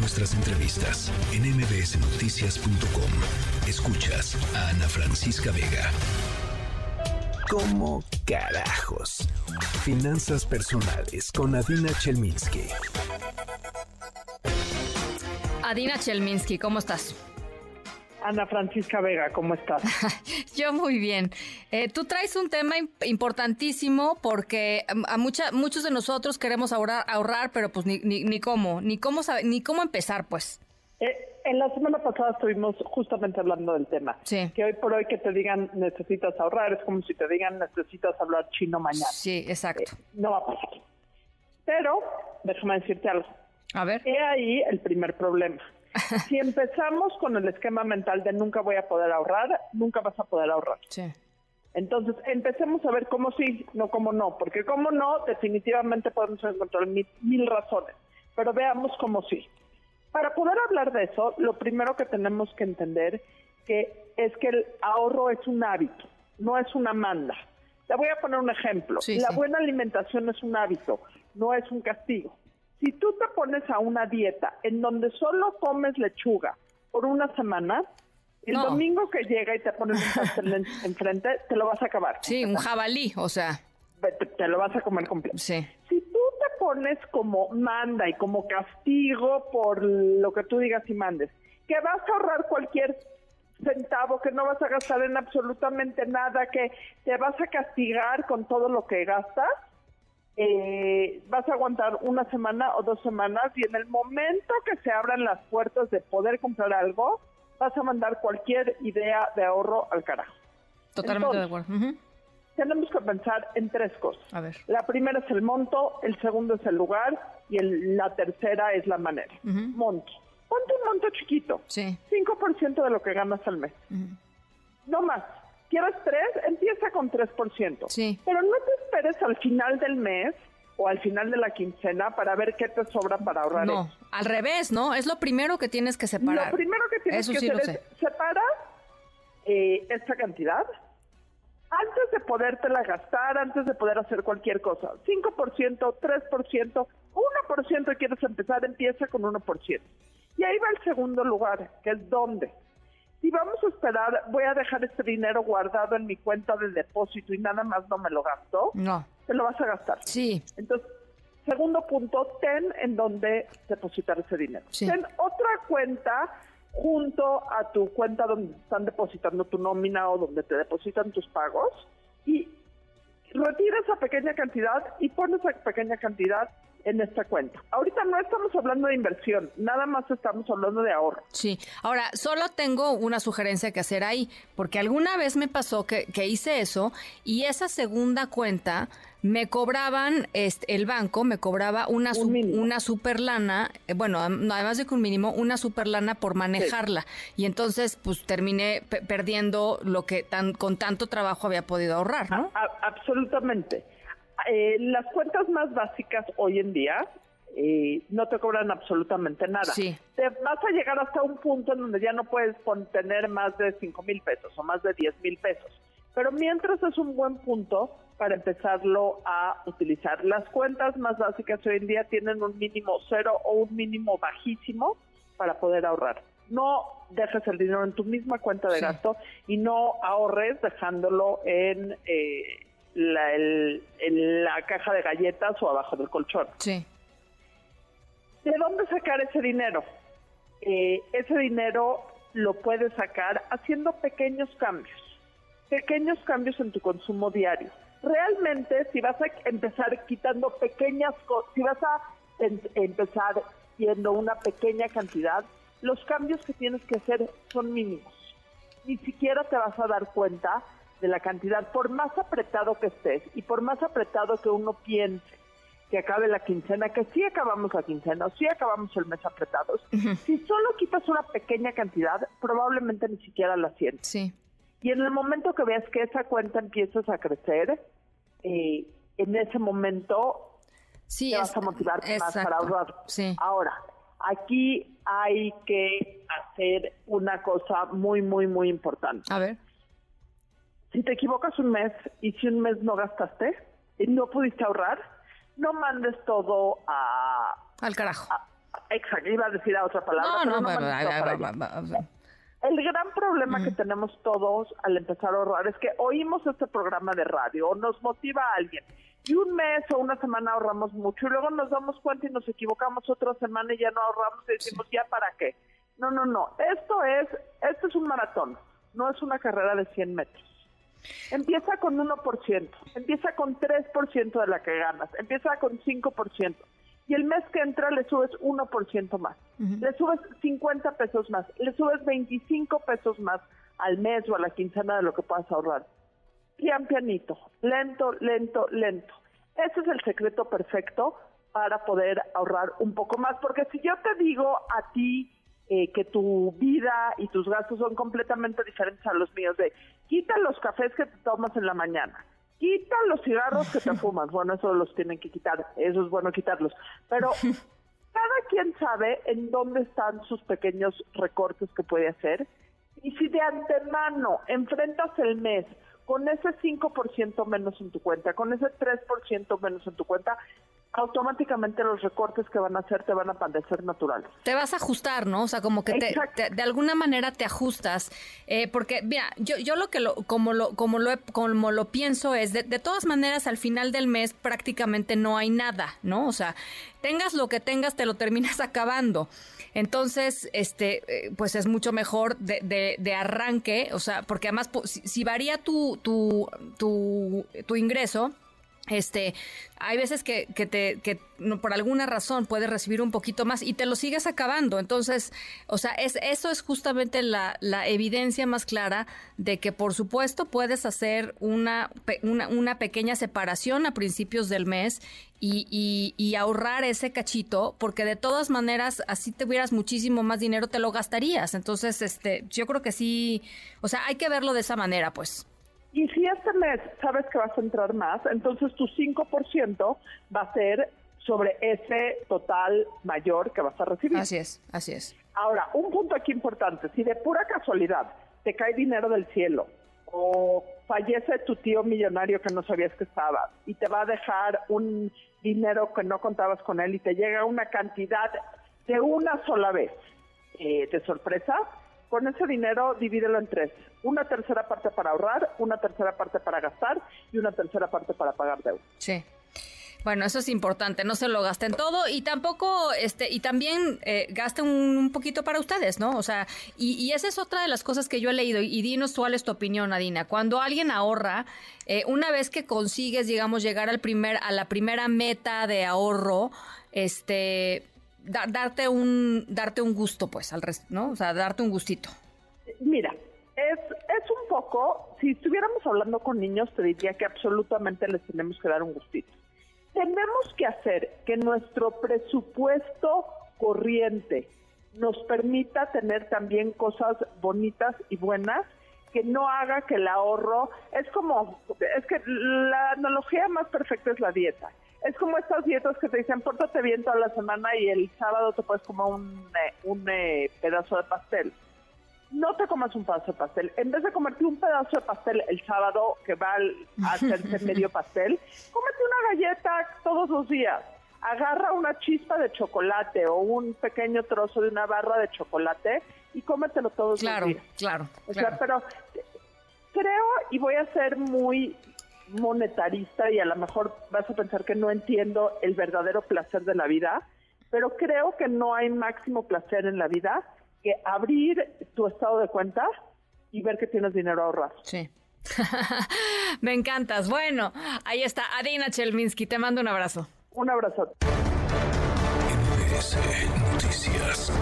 nuestras entrevistas en mbsnoticias.com. Escuchas a Ana Francisca Vega. ¿Cómo carajos? Finanzas personales con Adina Chelminsky. Adina Chelminsky, ¿cómo estás? Ana Francisca Vega, ¿cómo estás? Yo muy bien. Eh, tú traes un tema importantísimo porque mm, a mucha, muchos de nosotros queremos ahorrar, ahorrar pero pues ni, ni, cómo, ni cómo, ni cómo empezar, pues. Eh, en la semana pasada estuvimos justamente hablando del tema. Sí. Que hoy por hoy que te digan necesitas ahorrar es como si te digan necesitas hablar chino mañana. Sí, exacto. Eh, no va a pasar. Pero, déjame decirte algo. A ver. He ahí el primer problema. si empezamos con el esquema mental de nunca voy a poder ahorrar, nunca vas a poder ahorrar. Sí. Entonces, empecemos a ver cómo sí, no cómo no, porque cómo no, definitivamente podemos encontrar mil, mil razones, pero veamos cómo sí. Para poder hablar de eso, lo primero que tenemos que entender que es que el ahorro es un hábito, no es una manda. Te voy a poner un ejemplo. la buena alimentación es un hábito, no es un castigo. Si tú te pones a una dieta en donde solo comes lechuga por una semana, el domingo que llega y te pones un pastel enfrente, te lo vas a acabar. Sí, un jabalí, o sea. Te, lo vas a comer completo. Sí. Si tú te pones como manda y como castigo por lo que tú digas y mandes, que vas a ahorrar cualquier centavo, que no vas a gastar en absolutamente nada, que te vas a castigar con todo lo que gastas, eh, vas a aguantar una semana o dos semanas y en el momento que se abran las puertas de poder comprar algo, vas a mandar cualquier idea de ahorro al carajo. Totalmente de acuerdo. Tenemos que pensar en tres cosas. A ver. La primera es el monto, el segundo es el lugar y la tercera es la manera. Monto. Ponte un monto chiquito. Sí. 5% de lo que ganas al mes. No más. ¿Quieres 3? Empieza con 3%. Sí. Pero no te esperes al final del mes o al final de la quincena para ver qué te sobra para ahorrar. No, al revés, ¿no? Es lo primero que tienes que separar. Lo primero que tienes que hacer es separa eh, esta cantidad antes de podértela gastar, antes de poder hacer cualquier cosa. 5%, 3%, 1% quieres empezar, empieza con 1%. Y ahí va el segundo lugar, que es dónde si vamos a esperar, voy a dejar este dinero guardado en mi cuenta de depósito y nada más no me lo gasto, no. te lo vas a gastar. Sí. Entonces, segundo punto, ten en dónde depositar ese dinero. Sí. Ten otra cuenta junto a tu cuenta donde están depositando tu nómina o donde te depositan tus pagos y retira esa pequeña cantidad y pon esa pequeña cantidad en esta cuenta. Ahorita no estamos hablando de inversión, nada más estamos hablando de ahorro. Sí, ahora solo tengo una sugerencia que hacer ahí, porque alguna vez me pasó que, que hice eso y esa segunda cuenta me cobraban, este, el banco me cobraba una, una super lana, eh, bueno, además de que un mínimo, una super lana por manejarla. Y entonces, pues terminé perdiendo lo que tan, con tanto trabajo había podido ahorrar, ¿no? absolutamente. Eh, las cuentas más básicas hoy en día eh, no te cobran absolutamente nada. Sí. Te vas a llegar hasta un punto en donde ya no puedes tener más de 5 mil pesos o más de 10 mil pesos. Pero mientras es un buen punto para empezarlo a utilizar. Las cuentas más básicas hoy en día tienen un mínimo cero o un mínimo bajísimo para poder ahorrar. No dejes el dinero en tu misma cuenta de gasto y no ahorres dejándolo en... Eh, la, la caja de galletas o abajo del colchón. Sí. ¿De dónde sacar ese dinero? Eh, ese dinero lo puedes sacar haciendo pequeños cambios, pequeños cambios en tu consumo diario. Realmente, si vas a empezar quitando pequeñas cosas, si vas a empezar siendo una pequeña cantidad, los cambios que tienes que hacer son mínimos. Ni siquiera te vas a dar cuenta de la cantidad, por más apretado que estés y por más apretado que uno piense que acabe la quincena, que sí acabamos la quincena o sí acabamos el mes apretados, si solo quitas una pequeña cantidad, probablemente ni siquiera la sientes. Sí. Y en el momento que veas que esa cuenta empiezas a crecer, eh, en ese momento sí, te vas a motivar más para ahorrar. Sí. Ahora, aquí hay que hacer una cosa muy, muy, muy importante. A ver si te equivocas un mes y si un mes no gastaste y no pudiste ahorrar, no mandes todo a... Al carajo. Exacto, iba a decir a otra palabra. No, no, el gran problema que tenemos todos al empezar a ahorrar es que oímos este programa de radio o nos motiva a alguien y un mes o una semana ahorramos mucho y luego nos damos cuenta y nos equivocamos otra semana y ya no ahorramos y decimos ya para qué. No, no, no. Esto es, esto es un maratón, no es una carrera de 100 metros. Empieza con 1%, empieza con 3% de la que ganas, empieza con 5% y el mes que entra le subes 1% más, le subes 50 pesos más, le subes 25 pesos más al mes o a la quincena de lo que puedas ahorrar. Pian pianito, lento, lento, lento. Ese es el secreto perfecto para poder ahorrar un poco más, porque si yo te digo a ti eh, que tu vida y tus gastos son completamente diferentes a los míos, de quita los cafés que te tomas en la mañana, quita los cigarros que te fumas. Bueno, eso los tienen que quitar, eso es bueno quitarlos. Pero cada quien sabe en dónde están sus pequeños recortes que puede hacer. Y si de antemano enfrentas el mes con ese 5% menos en tu cuenta, con ese 3% menos en tu cuenta, automáticamente los recortes que van a hacer te van a parecer naturales. Te vas a ajustar, ¿no? O sea, como que te, de alguna manera te ajustas, eh, porque mira, yo, yo lo que lo, como lo, como lo, como lo pienso es, de, de, todas maneras al final del mes prácticamente no hay nada, ¿no? O sea, tengas lo que tengas, te lo terminas acabando. Entonces, este, eh, pues es mucho mejor de, de, arranque, o sea, porque además si, si varía tu, tu, tu, tu ingreso, este, hay veces que, que te, que por alguna razón puedes recibir un poquito más y te lo sigues acabando. Entonces, o sea, es, eso es justamente la, la evidencia más clara de que, por supuesto, puedes hacer una, una, una pequeña separación a principios del mes y, y, y, ahorrar ese cachito, porque de todas maneras, así tuvieras muchísimo más dinero, te lo gastarías. Entonces, este, yo creo que sí, o sea, hay que verlo de esa manera, pues. Y si este mes sabes que vas a entrar más, entonces tu 5% va a ser sobre ese total mayor que vas a recibir. Así es, así es. Ahora, un punto aquí importante, si de pura casualidad te cae dinero del cielo o fallece tu tío millonario que no sabías que estaba y te va a dejar un dinero que no contabas con él y te llega una cantidad de una sola vez eh, de sorpresa, con ese dinero divídelo en tres. Una tercera parte para ahorrar, una tercera parte para gastar y una tercera parte para pagar deuda. Sí. Bueno, eso es importante, no se lo gasten todo y tampoco, este, y también eh, gasten un, poquito para ustedes, ¿no? O sea, y, esa es otra de las cosas que yo he leído y dinos cuál es tu opinión, Adina. Cuando alguien ahorra, eh, una vez que consigues, digamos, llegar al primer, a la primera meta de ahorro, este, darte un darte un gusto pues al resto, ¿no? O sea, darte un gustito. Mira, es es un poco, si estuviéramos hablando con niños te diría que absolutamente les tenemos que dar un gustito. Tenemos que hacer que nuestro presupuesto corriente nos permita tener también cosas bonitas y buenas que no haga que el ahorro es como es que la analogía más perfecta es la dieta es como estas dietas que te dicen, pórtate bien toda la semana y el sábado te puedes comer un, eh, un eh, pedazo de pastel. No te comas un pedazo de pastel. En vez de comerte un pedazo de pastel el sábado, que va a hacerse medio pastel, cómete una galleta todos los días. Agarra una chispa de chocolate o un pequeño trozo de una barra de chocolate y cómetelo todos los días. Claro, claro. O sea, pero creo, y voy a ser muy monetarista y a lo mejor vas a pensar que no entiendo el verdadero placer de la vida, pero creo que no hay máximo placer en la vida que abrir tu estado de cuenta y ver que tienes dinero ahorrado. Sí. Me encantas. Bueno, ahí está Adina Chelminsky. Te mando un abrazo. Un abrazo. Noticias.